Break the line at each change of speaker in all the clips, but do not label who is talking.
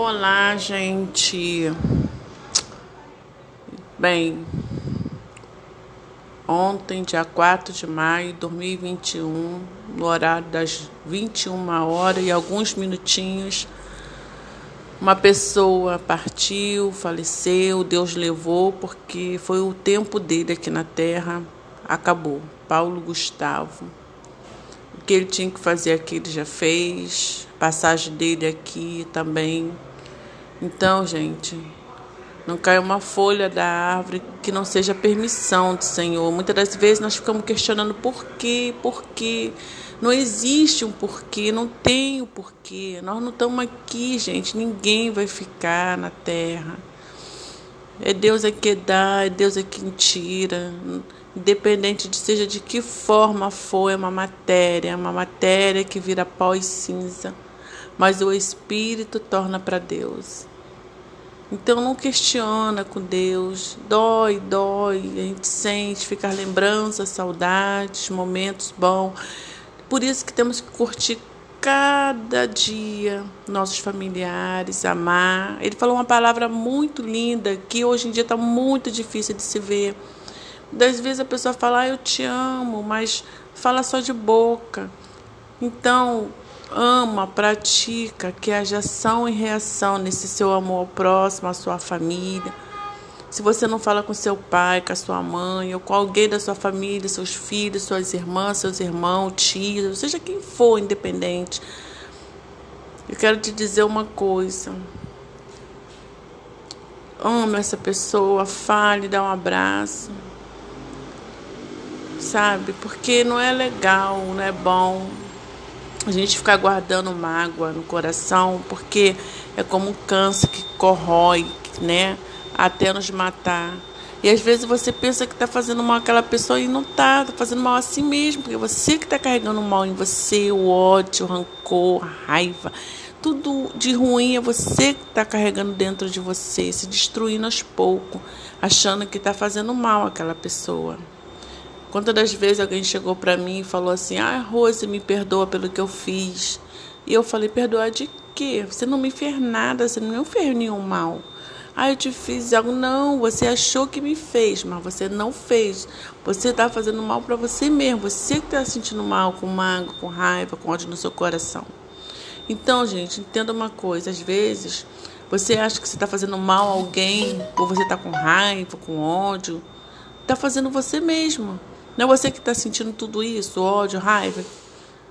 Olá, gente. Bem, ontem, dia 4 de maio de 2021, no horário das 21 horas e alguns minutinhos, uma pessoa partiu, faleceu, Deus levou, porque foi o tempo dele aqui na terra, acabou. Paulo Gustavo. O que ele tinha que fazer aqui, ele já fez. Passagem dele aqui também então, gente, não cai uma folha da árvore que não seja permissão do Senhor. Muitas das vezes nós ficamos questionando por quê, por quê. Não existe um porquê, não tem o um porquê. Nós não estamos aqui, gente. Ninguém vai ficar na terra. É Deus é que dá, é Deus é quem tira. Independente de seja de que forma for, é uma matéria, é uma matéria que vira pó e cinza mas o espírito torna para Deus. Então não questiona com Deus, dói, dói, a gente sente, ficar lembranças, saudades, momentos bons. Por isso que temos que curtir cada dia nossos familiares, amar. Ele falou uma palavra muito linda que hoje em dia está muito difícil de se ver. Das vezes a pessoa fala, ah, eu te amo, mas fala só de boca. Então, ama, pratica, que haja ação e reação nesse seu amor próximo, à sua família. Se você não fala com seu pai, com a sua mãe, ou com alguém da sua família, seus filhos, suas irmãs, seus irmãos, tios, seja quem for, independente, eu quero te dizer uma coisa. Ame essa pessoa, fale, dá um abraço. Sabe? Porque não é legal, não é bom a gente ficar guardando mágoa no coração, porque é como um câncer que corrói, né? Até nos matar. E às vezes você pensa que está fazendo mal àquela pessoa e não está, está fazendo mal a si mesmo, porque você que está carregando mal em você, o ódio, o rancor, a raiva. Tudo de ruim é você que está carregando dentro de você, se destruindo aos poucos, achando que está fazendo mal àquela pessoa. Quantas das vezes alguém chegou para mim e falou assim: Ah, Rose, me perdoa pelo que eu fiz. E eu falei: Perdoar de quê? Você não me fez nada, você não me fez nenhum mal. Ah, eu te fiz algo. Não, você achou que me fez, mas você não fez. Você está fazendo mal para você mesmo. Você que está sentindo mal, com mágoa, com raiva, com ódio no seu coração. Então, gente, entenda uma coisa: às vezes você acha que você está fazendo mal a alguém, ou você está com raiva, com ódio, está fazendo você mesmo. Não é você que está sentindo tudo isso, ódio, raiva.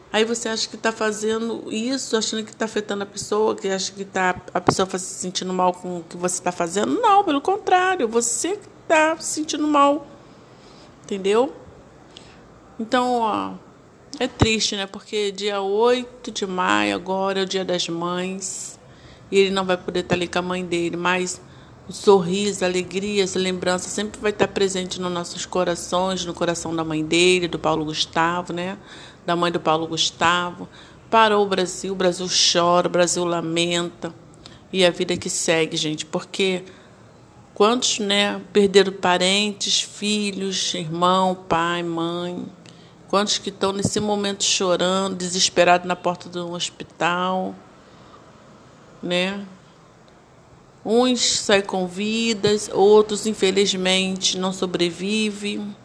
Aí você acha que está fazendo isso, achando que está afetando a pessoa, que acha que tá, a pessoa está se sentindo mal com o que você está fazendo. Não, pelo contrário, você que está se sentindo mal. Entendeu? Então, ó, é triste, né? Porque dia 8 de maio agora é o dia das mães. E ele não vai poder estar tá ali com a mãe dele, mas o sorriso, a alegria, essa lembrança sempre vai estar presente nos nossos corações, no coração da mãe dele, do Paulo Gustavo, né? Da mãe do Paulo Gustavo. Parou o Brasil, o Brasil chora, o Brasil lamenta. E a vida que segue, gente, porque quantos, né, perderam parentes, filhos, irmão, pai, mãe? Quantos que estão nesse momento chorando, desesperados na porta do hospital, né? Uns saem com vidas, outros, infelizmente, não sobrevivem.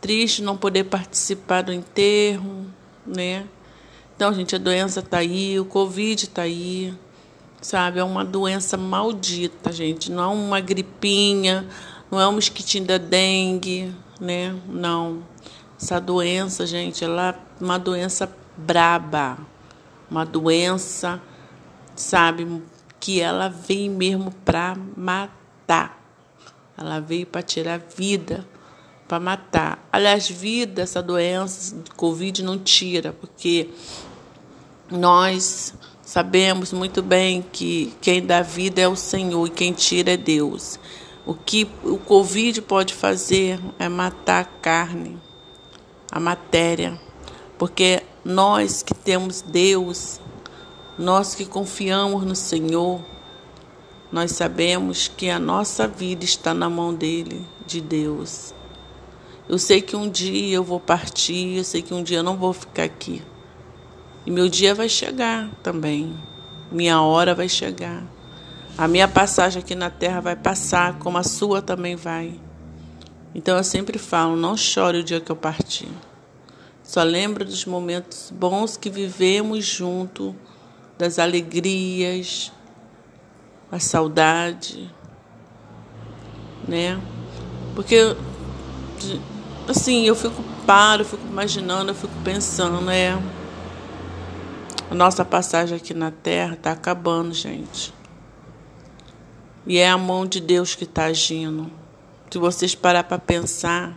Triste não poder participar do enterro, né? Então, gente, a doença está aí, o Covid está aí, sabe? É uma doença maldita, gente. Não é uma gripinha, não é um mosquitinho da dengue, né? Não. Essa doença, gente, ela é uma doença braba, uma doença, sabe, que ela veio mesmo para matar. Ela veio para tirar vida, para matar. Aliás, vida, essa doença Covid não tira, porque nós sabemos muito bem que quem dá vida é o Senhor e quem tira é Deus. O que o Covid pode fazer é matar a carne, a matéria, porque nós que temos Deus, nós que confiamos no Senhor, nós sabemos que a nossa vida está na mão dele, de Deus. Eu sei que um dia eu vou partir, eu sei que um dia eu não vou ficar aqui. E meu dia vai chegar também. Minha hora vai chegar. A minha passagem aqui na terra vai passar, como a sua também vai. Então eu sempre falo: não chore o dia que eu partir. Só lembra dos momentos bons que vivemos junto, das alegrias, a saudade, né? Porque assim, eu fico paro, eu fico imaginando, eu fico pensando, é a nossa passagem aqui na terra está acabando, gente. E é a mão de Deus que está agindo. Se vocês parar para pensar,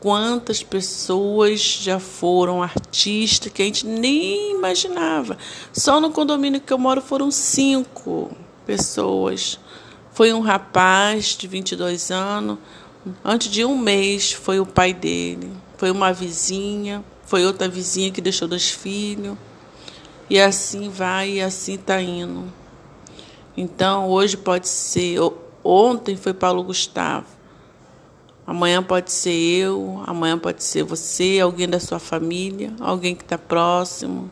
quantas pessoas já foram artistas que a gente nem imaginava. Só no condomínio que eu moro foram cinco pessoas. Foi um rapaz de 22 anos. Antes de um mês foi o pai dele. Foi uma vizinha. Foi outra vizinha que deixou dois filhos. E assim vai e assim está indo. Então, hoje pode ser. Ontem foi Paulo Gustavo. Amanhã pode ser eu, amanhã pode ser você, alguém da sua família, alguém que está próximo.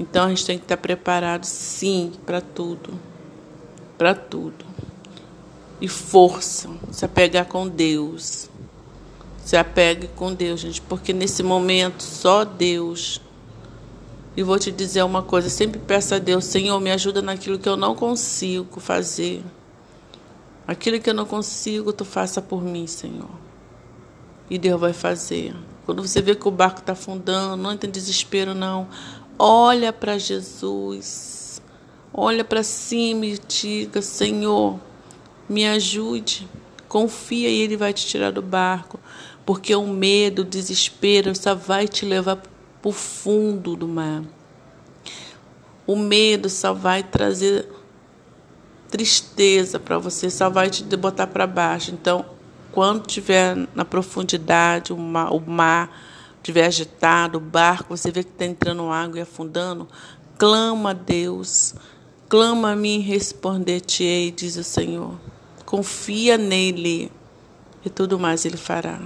Então a gente tem que estar tá preparado, sim, para tudo. Para tudo. E força, se apegar com Deus. Se apegue com Deus, gente, porque nesse momento só Deus e vou te dizer uma coisa: sempre peço a Deus, Senhor, me ajuda naquilo que eu não consigo fazer. Aquilo que eu não consigo, tu faça por mim, Senhor. E Deus vai fazer. Quando você vê que o barco está afundando, não entra em desespero, não. Olha para Jesus. Olha para cima e diga: Senhor, me ajude. Confia e Ele vai te tirar do barco. Porque o medo, o desespero só vai te levar para o fundo do mar. O medo só vai trazer tristeza para você, só vai te botar para baixo. Então, quando tiver na profundidade, o mar, o mar estiver agitado, o barco, você vê que está entrando água e afundando, clama a Deus, clama a mim responder-te-ei, diz o Senhor. Confia nele e tudo mais ele fará.